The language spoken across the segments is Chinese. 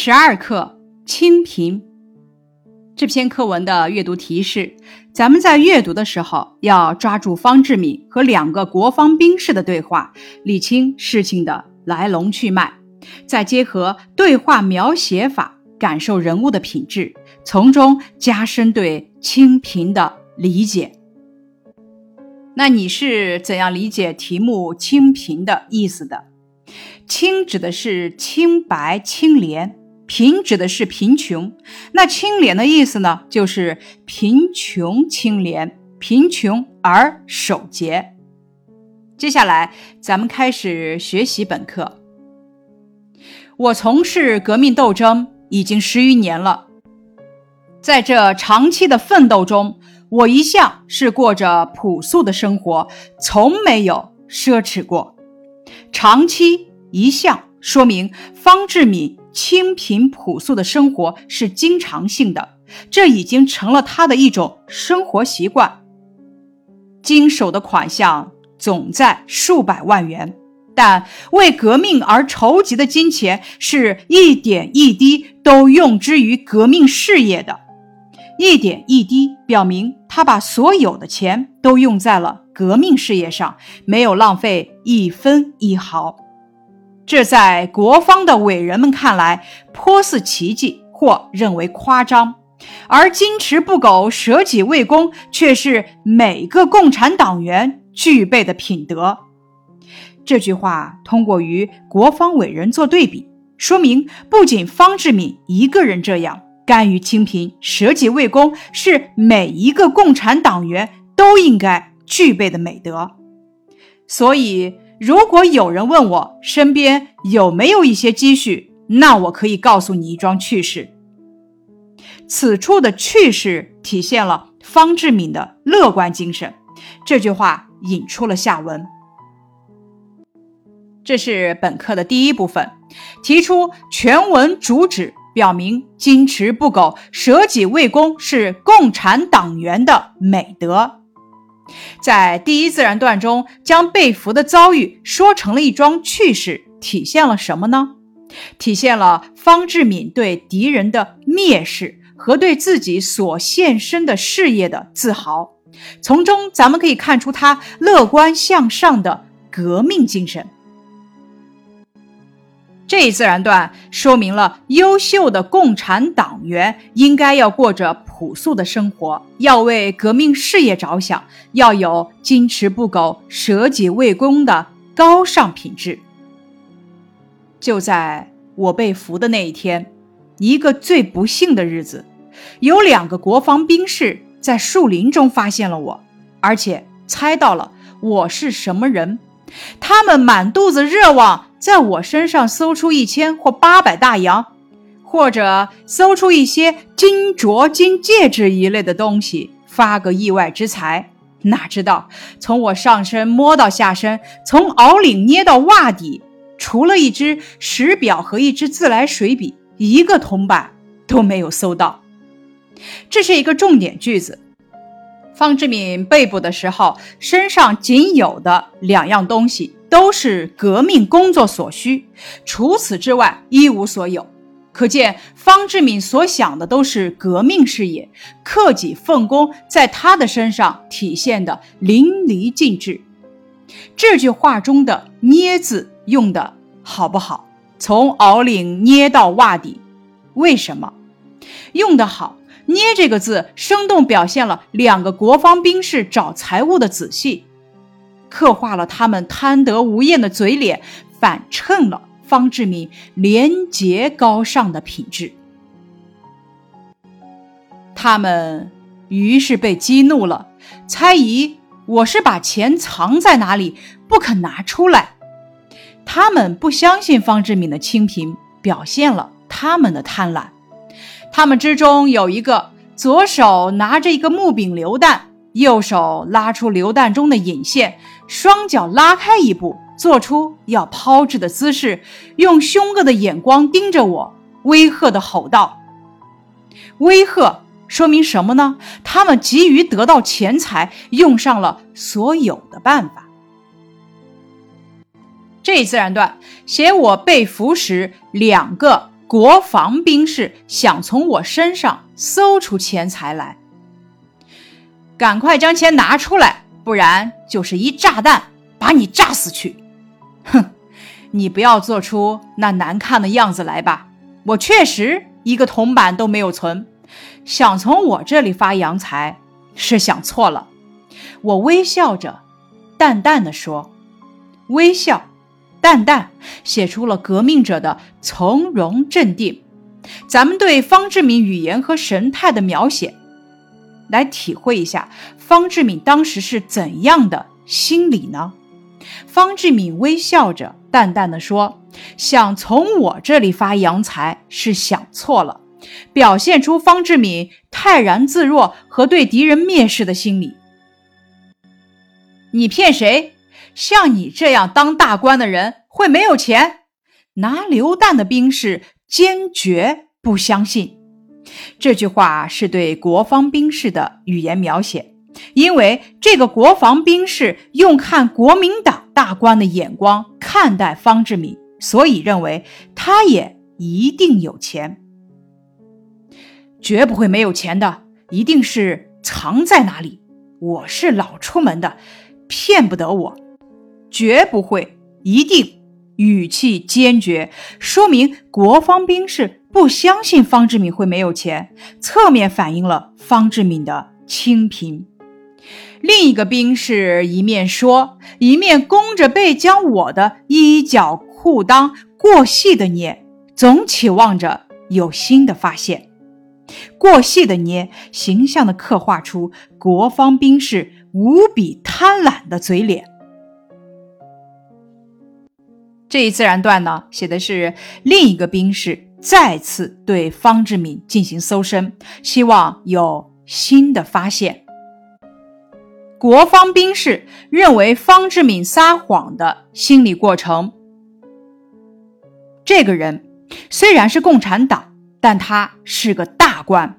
十二课《清贫》这篇课文的阅读提示：咱们在阅读的时候要抓住方志敏和两个国防兵士的对话，理清事情的来龙去脉，再结合对话描写法，感受人物的品质，从中加深对清贫的理解。那你是怎样理解题目“清贫”的意思的？清指的是清白清廉。贫指的是贫穷，那清廉的意思呢？就是贫穷清廉，贫穷而守节。接下来，咱们开始学习本课。我从事革命斗争已经十余年了，在这长期的奋斗中，我一向是过着朴素的生活，从没有奢侈过。长期一向说明方志敏。清贫朴素的生活是经常性的，这已经成了他的一种生活习惯。经手的款项总在数百万元，但为革命而筹集的金钱是一点一滴都用之于革命事业的，一点一滴表明他把所有的钱都用在了革命事业上，没有浪费一分一毫。这在国方的伟人们看来颇似奇迹，或认为夸张；而矜持不苟、舍己为公，却是每个共产党员具备的品德。这句话通过与国方伟人做对比，说明不仅方志敏一个人这样甘于清贫、舍己为公，是每一个共产党员都应该具备的美德。所以。如果有人问我身边有没有一些积蓄，那我可以告诉你一桩趣事。此处的趣事体现了方志敏的乐观精神。这句话引出了下文。这是本课的第一部分，提出全文主旨，表明矜持不苟、舍己为公是共产党员的美德。在第一自然段中，将被俘的遭遇说成了一桩趣事，体现了什么呢？体现了方志敏对敌人的蔑视和对自己所献身的事业的自豪。从中，咱们可以看出他乐观向上的革命精神。这一自然段说明了优秀的共产党员应该要过着朴素的生活，要为革命事业着想，要有矜持不苟、舍己为公的高尚品质。就在我被俘的那一天，一个最不幸的日子，有两个国防兵士在树林中发现了我，而且猜到了我是什么人，他们满肚子热望。在我身上搜出一千或八百大洋，或者搜出一些金镯、金戒指一类的东西，发个意外之财。哪知道从我上身摸到下身，从袄领捏到袜底，除了一只石表和一支自来水笔，一个铜板都没有搜到。这是一个重点句子。方志敏被捕的时候，身上仅有的两样东西。都是革命工作所需，除此之外一无所有。可见方志敏所想的都是革命事业，克己奉公在他的身上体现的淋漓尽致。这句话中的“捏”字用的好不好？从袄领捏到袜底，为什么用得好？“捏”这个字生动表现了两个国防兵士找财物的仔细。刻画了他们贪得无厌的嘴脸，反衬了方志敏廉洁高尚的品质。他们于是被激怒了，猜疑我是把钱藏在哪里，不肯拿出来。他们不相信方志敏的清贫，表现了他们的贪婪。他们之中有一个左手拿着一个木柄榴弹，右手拉出榴弹中的引线。双脚拉开一步，做出要抛掷的姿势，用凶恶的眼光盯着我，威吓的吼道：“威吓说明什么呢？他们急于得到钱财，用上了所有的办法。”这一自然段写我被俘时，两个国防兵士想从我身上搜出钱财来。赶快将钱拿出来，不然就是一炸弹把你炸死去！哼，你不要做出那难看的样子来吧。我确实一个铜板都没有存，想从我这里发洋财是想错了。我微笑着，淡淡的说：“微笑，淡淡，写出了革命者的从容镇定。”咱们对方志敏语言和神态的描写。来体会一下方志敏当时是怎样的心理呢？方志敏微笑着，淡淡的说：“想从我这里发洋财是想错了，表现出方志敏泰然自若和对敌人蔑视的心理。你骗谁？像你这样当大官的人会没有钱？拿榴弹的兵士坚决不相信。”这句话是对国防兵士的语言描写，因为这个国防兵士用看国民党大官的眼光看待方志敏，所以认为他也一定有钱，绝不会没有钱的，一定是藏在哪里。我是老出门的，骗不得我，绝不会，一定。语气坚决，说明国防兵士不相信方志敏会没有钱，侧面反映了方志敏的清贫。另一个兵士一面说，一面弓着背将我的衣角裤裆过细的捏，总期望着有新的发现。过细的捏，形象地刻画出国防兵士无比贪婪的嘴脸。这一自然段呢，写的是另一个兵士再次对方志敏进行搜身，希望有新的发现。国方兵士认为方志敏撒谎的心理过程：这个人虽然是共产党，但他是个大官，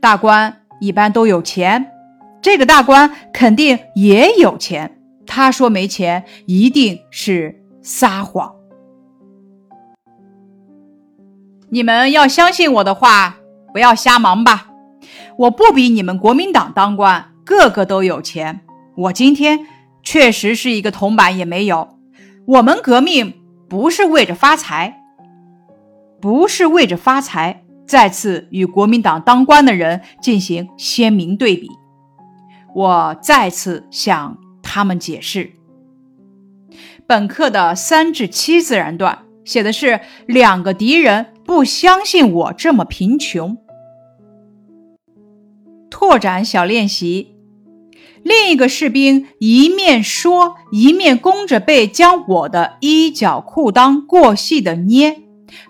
大官一般都有钱，这个大官肯定也有钱。他说没钱，一定是。撒谎！你们要相信我的话，不要瞎忙吧。我不比你们国民党当官个个都有钱，我今天确实是一个铜板也没有。我们革命不是为着发财，不是为着发财。再次与国民党当官的人进行鲜明对比，我再次向他们解释。本课的三至七自然段写的是两个敌人不相信我这么贫穷。拓展小练习，另一个士兵一面说，一面弓着背将我的衣角裤裆过细的捏，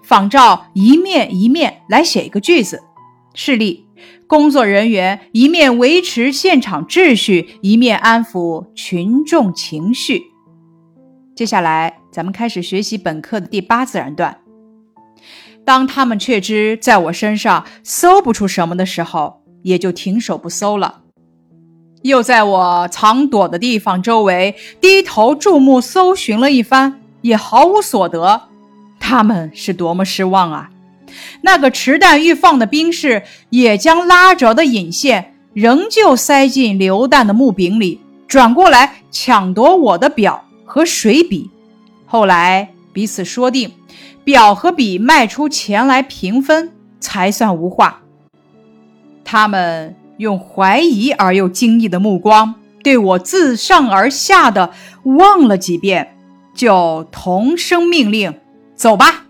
仿照一面一面来写一个句子。示例：工作人员一面维持现场秩序，一面安抚群众情绪。接下来，咱们开始学习本课的第八自然段。当他们确知在我身上搜不出什么的时候，也就停手不搜了。又在我藏躲的地方周围低头注目搜寻了一番，也毫无所得。他们是多么失望啊！那个持弹欲放的兵士也将拉着的引线仍旧塞进榴弹的木柄里，转过来抢夺我的表。和水比，后来彼此说定，表和笔卖出钱来平分，才算无话。他们用怀疑而又惊异的目光对我自上而下的望了几遍，就同声命令：“走吧。”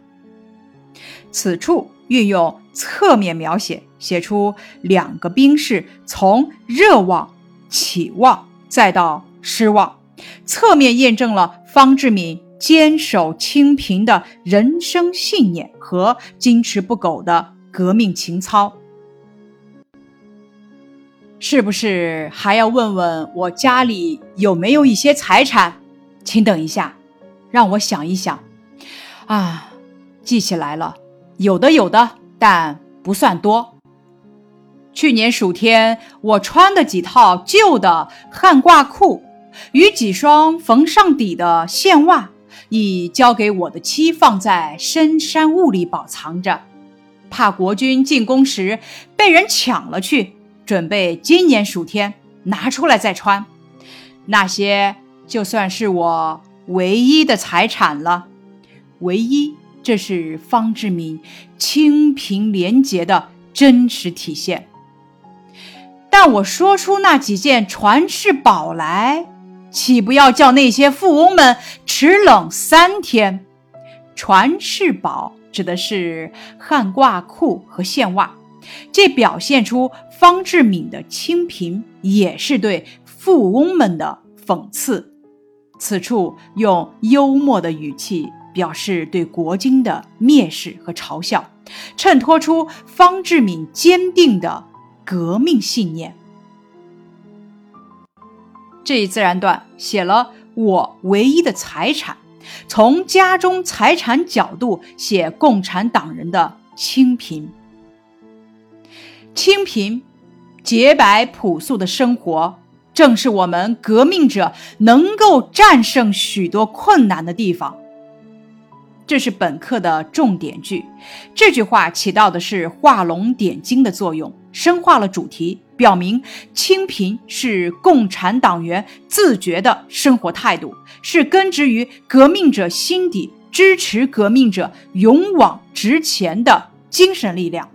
此处运用侧面描写，写出两个兵士从热望、起望，再到失望。侧面验证了方志敏坚守清贫的人生信念和坚持不苟的革命情操。是不是还要问问我家里有没有一些财产？请等一下，让我想一想。啊，记起来了，有的有的，但不算多。去年暑天我穿的几套旧的汗褂裤。与几双缝上底的线袜，已交给我的妻放在深山雾里保藏着。怕国军进攻时被人抢了去，准备今年暑天拿出来再穿。那些就算是我唯一的财产了，唯一。这是方志敏清贫廉洁的真实体现。但我说出那几件传世宝来，岂不要叫那些富翁们齿冷三天？传世宝指的是汉褂裤和线袜，这表现出方志敏的清贫，也是对富翁们的讽刺。此处用幽默的语气表示对国军的蔑视和嘲笑，衬托出方志敏坚定的革命信念。这一自然段写了我唯一的财产，从家中财产角度写共产党人的清贫。清贫、洁白、朴素的生活，正是我们革命者能够战胜许多困难的地方。这是本课的重点句，这句话起到的是画龙点睛的作用，深化了主题。表明清贫是共产党员自觉的生活态度，是根植于革命者心底、支持革命者勇往直前的精神力量。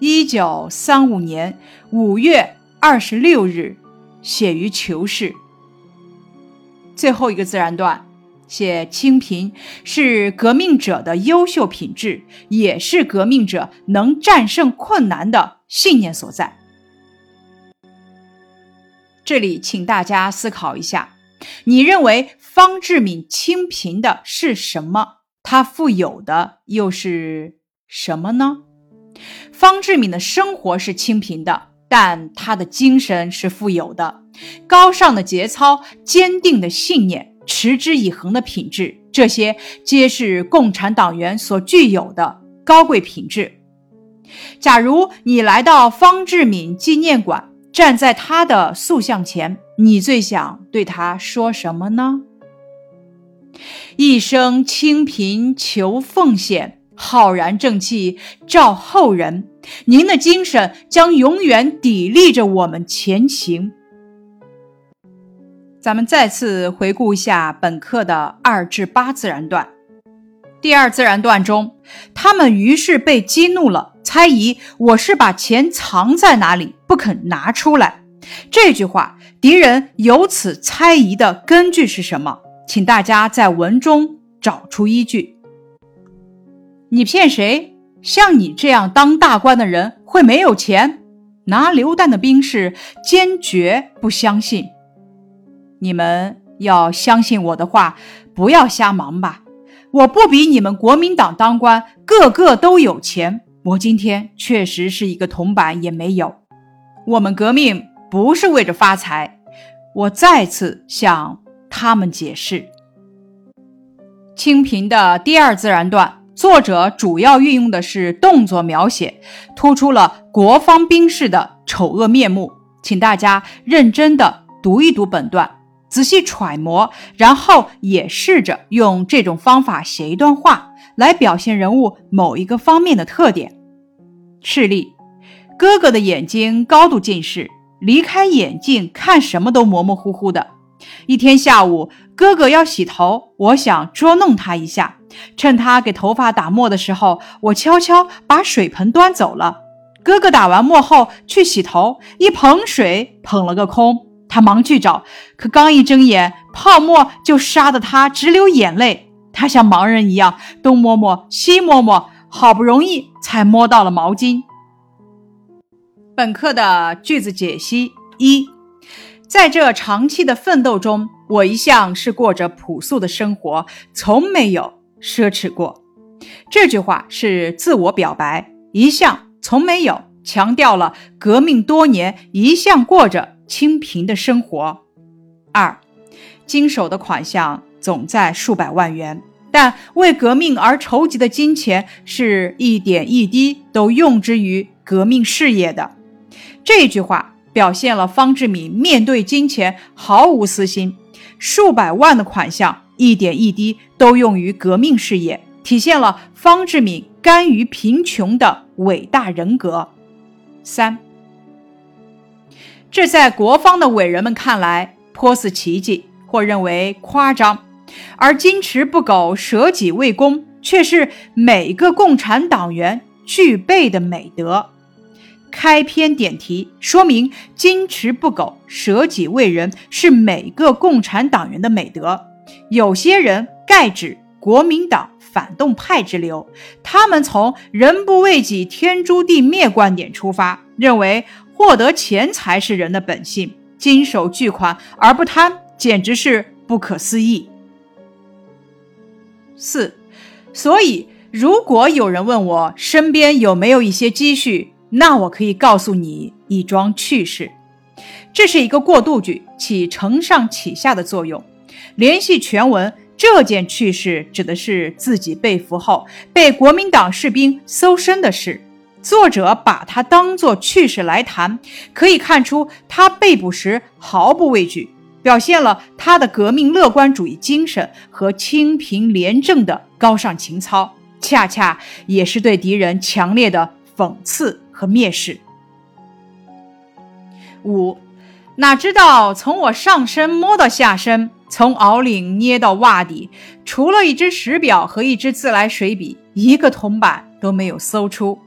一九三五年五月二十六日，写于求是。最后一个自然段。写清贫是革命者的优秀品质，也是革命者能战胜困难的信念所在。这里，请大家思考一下：你认为方志敏清贫的是什么？他富有的又是什么呢？方志敏的生活是清贫的，但他的精神是富有的，高尚的节操，坚定的信念。持之以恒的品质，这些皆是共产党员所具有的高贵品质。假如你来到方志敏纪念馆，站在他的塑像前，你最想对他说什么呢？一生清贫求奉献，浩然正气照后人。您的精神将永远砥砺着我们前行。咱们再次回顾一下本课的二至八自然段。第二自然段中，他们于是被激怒了，猜疑我是把钱藏在哪里，不肯拿出来。这句话，敌人由此猜疑的根据是什么？请大家在文中找出依据。你骗谁？像你这样当大官的人会没有钱？拿榴弹的兵士坚决不相信。你们要相信我的话，不要瞎忙吧。我不比你们国民党当官个个都有钱，我今天确实是一个铜板也没有。我们革命不是为着发财。我再次向他们解释。清贫的第二自然段，作者主要运用的是动作描写，突出了国方兵士的丑恶面目。请大家认真的读一读本段。仔细揣摩，然后也试着用这种方法写一段话，来表现人物某一个方面的特点。示例：哥哥的眼睛高度近视，离开眼镜看什么都模模糊糊的。一天下午，哥哥要洗头，我想捉弄他一下，趁他给头发打墨的时候，我悄悄把水盆端走了。哥哥打完墨后去洗头，一捧水捧了个空。他忙去找，可刚一睁眼，泡沫就杀得他直流眼泪。他像盲人一样东摸摸西摸摸，好不容易才摸到了毛巾。本课的句子解析：一，在这长期的奋斗中，我一向是过着朴素的生活，从没有奢侈过。这句话是自我表白，一向从没有强调了革命多年一向过着。清贫的生活。二，经手的款项总在数百万元，但为革命而筹集的金钱是一点一滴都用之于革命事业的。这句话表现了方志敏面对金钱毫无私心，数百万的款项一点一滴都用于革命事业，体现了方志敏甘于贫穷的伟大人格。三，这在国方的伟人们看来颇似奇迹，或认为夸张，而矜持不苟、舍己为公，却是每个共产党员具备的美德。开篇点题，说明矜持不苟、舍己为人是每个共产党员的美德。有些人盖指国民党反动派之流，他们从“人不为己，天诛地灭”观点出发，认为获得钱财是人的本性，经手巨款而不贪，简直是不可思议。四，所以如果有人问我身边有没有一些积蓄，那我可以告诉你一桩趣事，这是一个过渡句，起承上启下的作用。联系全文，这件趣事指的是自己被俘后被国民党士兵搜身的事。作者把它当作趣事来谈，可以看出他被捕时毫不畏惧，表现了他的革命乐观主义精神和清贫廉政的高尚情操，恰恰也是对敌人强烈的讽刺。和蔑视。五，哪知道从我上身摸到下身，从袄领捏到袜底，除了一只石表和一支自来水笔，一个铜板都没有搜出。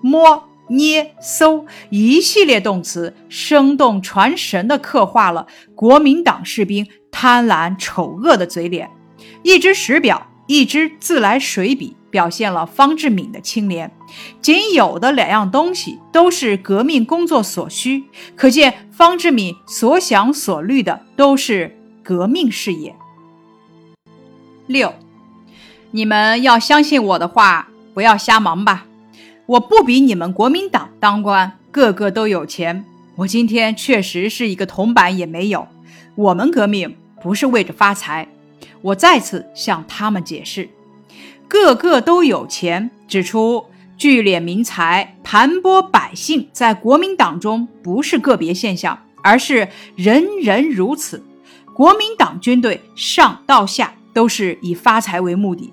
摸、捏、搜一系列动词，生动传神地刻画了国民党士兵贪婪丑恶的嘴脸。一只石表，一支自来水笔。表现了方志敏的清廉，仅有的两样东西都是革命工作所需，可见方志敏所想所虑的都是革命事业。六，你们要相信我的话，不要瞎忙吧。我不比你们国民党当官个个都有钱，我今天确实是一个铜板也没有。我们革命不是为着发财，我再次向他们解释。个个都有钱，指出聚敛民财、盘剥百姓，在国民党中不是个别现象，而是人人如此。国民党军队上到下都是以发财为目的，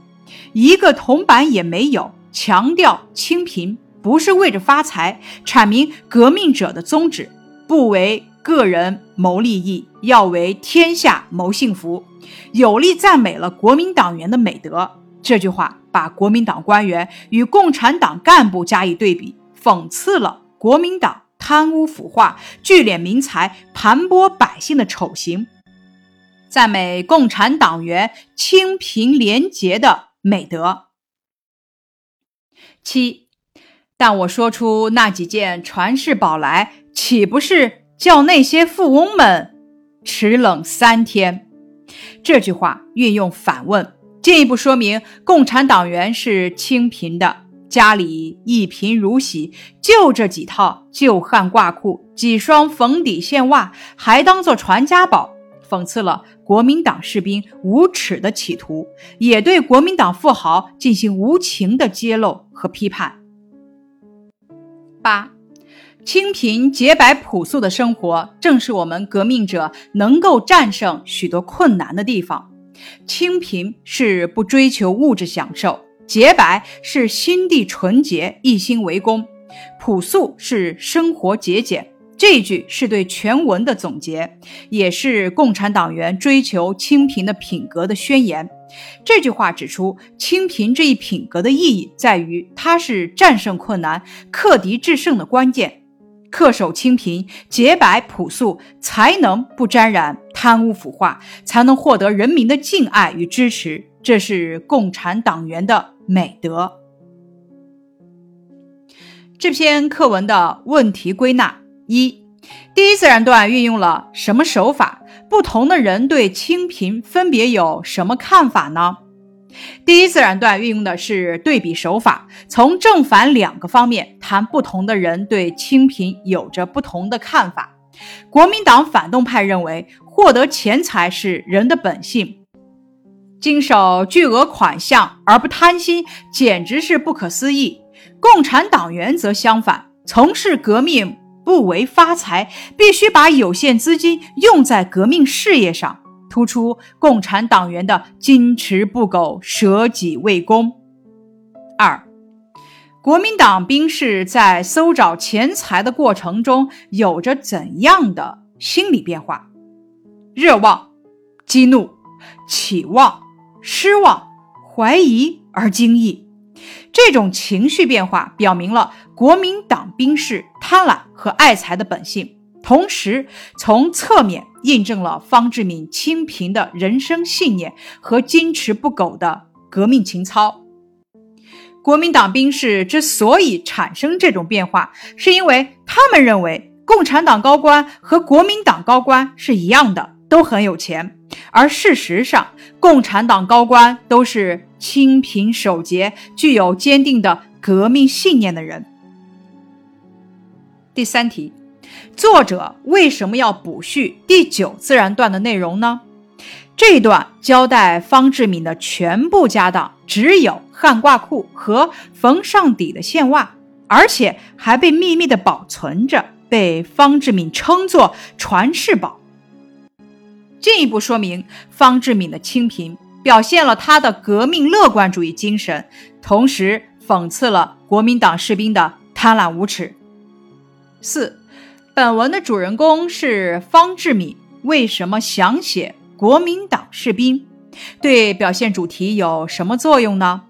一个铜板也没有。强调清贫，不是为着发财，阐明革命者的宗旨，不为个人谋利益，要为天下谋幸福，有力赞美了国民党员的美德。这句话把国民党官员与共产党干部加以对比，讽刺了国民党贪污腐化、聚敛民财、盘剥百姓的丑行，赞美共产党员清贫廉洁的美德。七，但我说出那几件传世宝来，岂不是叫那些富翁们齿冷三天？这句话运用反问。进一步说明，共产党员是清贫的，家里一贫如洗，就这几套旧汗褂裤、几双缝底线袜，还当做传家宝，讽刺了国民党士兵无耻的企图，也对国民党富豪进行无情的揭露和批判。八，清贫洁白朴素的生活，正是我们革命者能够战胜许多困难的地方。清贫是不追求物质享受，洁白是心地纯洁，一心为公，朴素是生活节俭。这句是对全文的总结，也是共产党员追求清贫的品格的宣言。这句话指出，清贫这一品格的意义在于，它是战胜困难、克敌制胜的关键。恪守清贫、洁白朴素，才能不沾染贪污腐化，才能获得人民的敬爱与支持。这是共产党员的美德。这篇课文的问题归纳：一、第一自然段运用了什么手法？不同的人对清贫分别有什么看法呢？第一自然段运用的是对比手法，从正反两个方面谈不同的人对清贫有着不同的看法。国民党反动派认为，获得钱财是人的本性，经手巨额款项而不贪心，简直是不可思议。共产党员则相反，从事革命不为发财，必须把有限资金用在革命事业上。突出共产党员的矜持不苟、舍己为公。二，国民党兵士在搜找钱财的过程中有着怎样的心理变化？热望、激怒、期望、失望、怀疑而惊异。这种情绪变化表明了国民党兵士贪婪和爱财的本性，同时从侧面印证了方志敏清贫的人生信念和矜持不苟的革命情操。国民党兵士之所以产生这种变化，是因为他们认为共产党高官和国民党高官是一样的，都很有钱，而事实上，共产党高官都是。清贫守节、具有坚定的革命信念的人。第三题，作者为什么要补叙第九自然段的内容呢？这一段交代方志敏的全部家当只有汉褂裤和缝上底的线袜，而且还被秘密的保存着，被方志敏称作传世宝，进一步说明方志敏的清贫。表现了他的革命乐观主义精神，同时讽刺了国民党士兵的贪婪无耻。四，本文的主人公是方志敏，为什么想写国民党士兵？对表现主题有什么作用呢？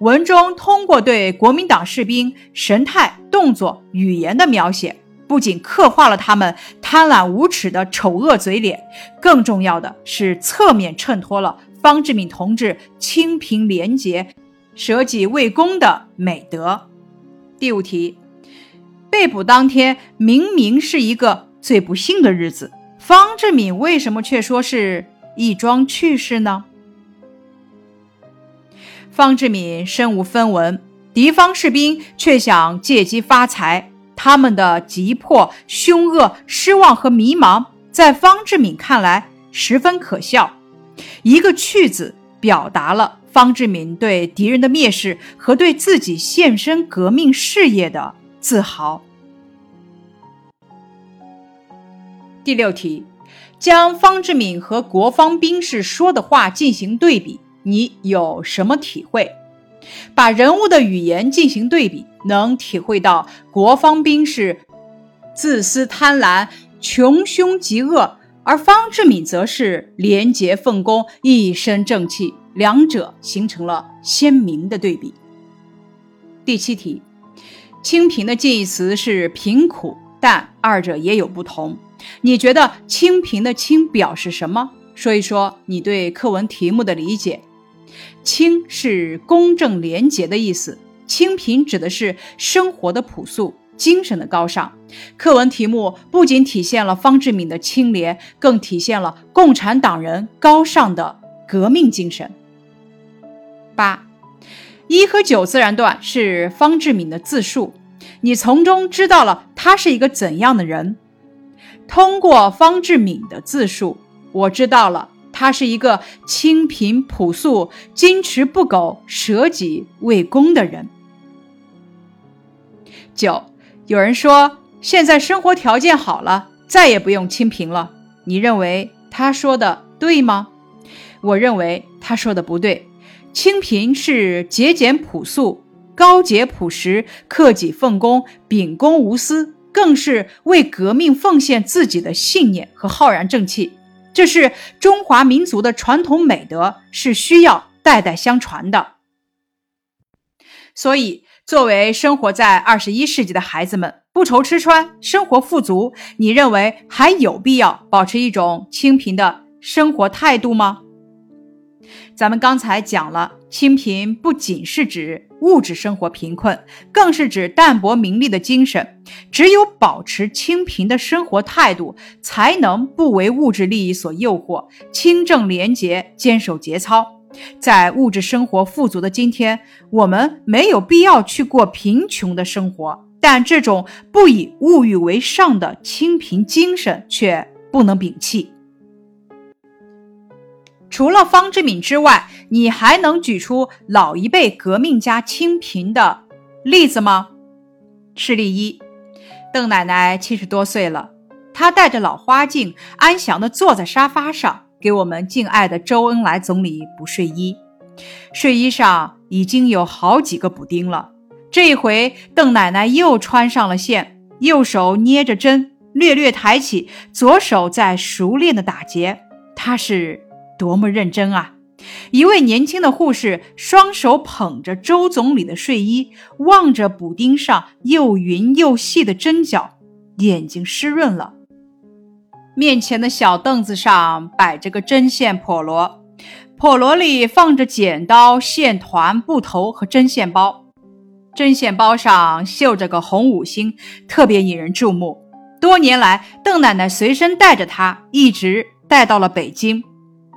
文中通过对国民党士兵神态、动作、语言的描写，不仅刻画了他们贪婪无耻的丑恶嘴脸，更重要的是侧面衬托了。方志敏同志清贫廉洁、舍己为公的美德。第五题，被捕当天明明是一个最不幸的日子，方志敏为什么却说是一桩趣事呢？方志敏身无分文，敌方士兵却想借机发财，他们的急迫、凶恶、失望和迷茫，在方志敏看来十分可笑。一个“去”字，表达了方志敏对敌人的蔑视和对自己献身革命事业的自豪。第六题，将方志敏和国方兵士说的话进行对比，你有什么体会？把人物的语言进行对比，能体会到国方兵士自私贪婪、穷凶极恶。而方志敏则是廉洁奉公、一身正气，两者形成了鲜明的对比。第七题，清贫的近义词是贫苦，但二者也有不同。你觉得清贫的清表示什么？说一说你对课文题目的理解。清是公正廉洁的意思，清贫指的是生活的朴素。精神的高尚，课文题目不仅体现了方志敏的清廉，更体现了共产党人高尚的革命精神。八一和九自然段是方志敏的自述，你从中知道了他是一个怎样的人。通过方志敏的自述，我知道了他是一个清贫朴素、矜持不苟、舍己为公的人。九。有人说，现在生活条件好了，再也不用清贫了。你认为他说的对吗？我认为他说的不对。清贫是节俭朴素、高洁朴实、克己奉公、秉公无私，更是为革命奉献自己的信念和浩然正气。这是中华民族的传统美德，是需要代代相传的。所以。作为生活在二十一世纪的孩子们，不愁吃穿，生活富足，你认为还有必要保持一种清贫的生活态度吗？咱们刚才讲了，清贫不仅是指物质生活贫困，更是指淡泊名利的精神。只有保持清贫的生活态度，才能不为物质利益所诱惑，清正廉洁，坚守节操。在物质生活富足的今天，我们没有必要去过贫穷的生活，但这种不以物欲为上的清贫精神却不能摒弃。除了方志敏之外，你还能举出老一辈革命家清贫的例子吗？事例一：邓奶奶七十多岁了，她戴着老花镜，安详地坐在沙发上。给我们敬爱的周恩来总理补睡衣，睡衣上已经有好几个补丁了。这一回，邓奶奶又穿上了线，右手捏着针，略略抬起，左手在熟练的打结。她是多么认真啊！一位年轻的护士双手捧着周总理的睡衣，望着补丁上又匀又细的针脚，眼睛湿润了。面前的小凳子上摆着个针线笸箩，笸箩里放着剪刀、线团、布头和针线包。针线包上绣着个红五星，特别引人注目。多年来，邓奶奶随身带着它，一直带到了北京。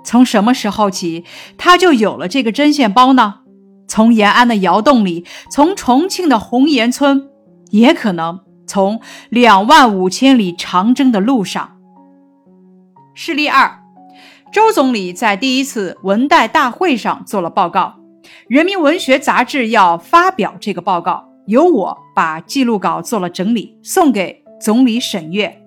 从什么时候起，他就有了这个针线包呢？从延安的窑洞里，从重庆的红岩村，也可能从两万五千里长征的路上。事例二：周总理在第一次文代大会上做了报告。人民文学杂志要发表这个报告，由我把记录稿做了整理，送给总理审阅。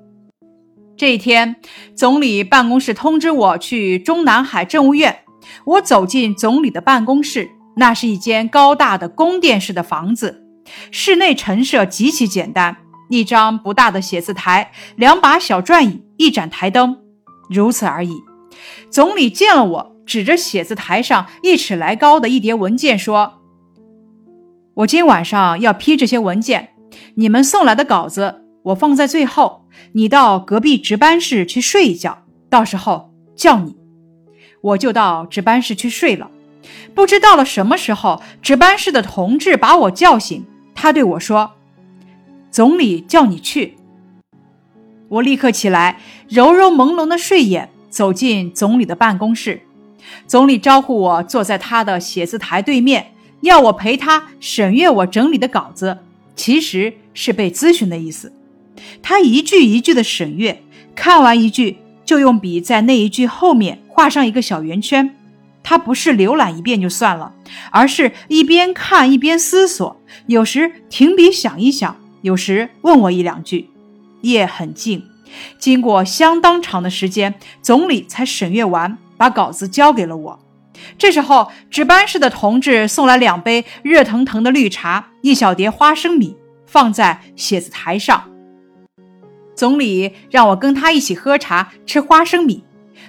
这一天，总理办公室通知我去中南海政务院。我走进总理的办公室，那是一间高大的宫殿式的房子，室内陈设极其简单：一张不大的写字台，两把小转椅，一盏台灯，如此而已。总理见了我。指着写字台上一尺来高的一叠文件说：“我今晚上要批这些文件，你们送来的稿子我放在最后。你到隔壁值班室去睡一觉，到时候叫你。”我就到值班室去睡了。不知到了什么时候，值班室的同志把我叫醒，他对我说：“总理叫你去。”我立刻起来，揉揉朦胧的睡眼，走进总理的办公室。总理招呼我坐在他的写字台对面，要我陪他审阅我整理的稿子，其实是被咨询的意思。他一句一句的审阅，看完一句就用笔在那一句后面画上一个小圆圈。他不是浏览一遍就算了，而是一边看一边思索，有时停笔想一想，有时问我一两句。夜很静，经过相当长的时间，总理才审阅完。把稿子交给了我。这时候，值班室的同志送来两杯热腾腾的绿茶，一小碟花生米，放在写字台上。总理让我跟他一起喝茶、吃花生米。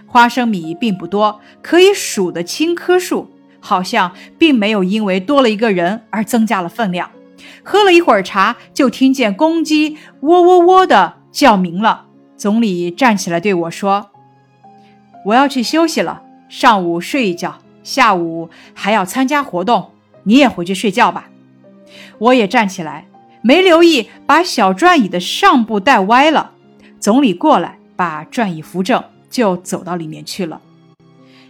花生米并不多，可以数得清颗数，好像并没有因为多了一个人而增加了分量。喝了一会儿茶，就听见公鸡喔喔喔的叫鸣了。总理站起来对我说。我要去休息了，上午睡一觉，下午还要参加活动，你也回去睡觉吧。我也站起来，没留意把小转椅的上部带歪了。总理过来把转椅扶正，就走到里面去了。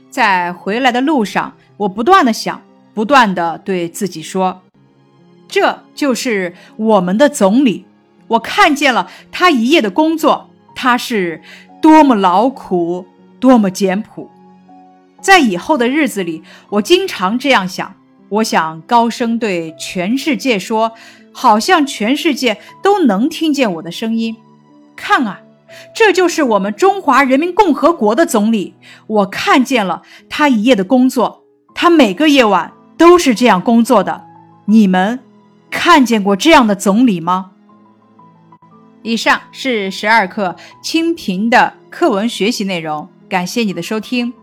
在回来的路上，我不断的想，不断的对自己说：“这就是我们的总理。我看见了他一夜的工作，他是多么劳苦。”多么简朴，在以后的日子里，我经常这样想。我想高声对全世界说，好像全世界都能听见我的声音。看啊，这就是我们中华人民共和国的总理。我看见了他一夜的工作，他每个夜晚都是这样工作的。你们看见过这样的总理吗？以上是十二课清贫的课文学习内容。感谢你的收听。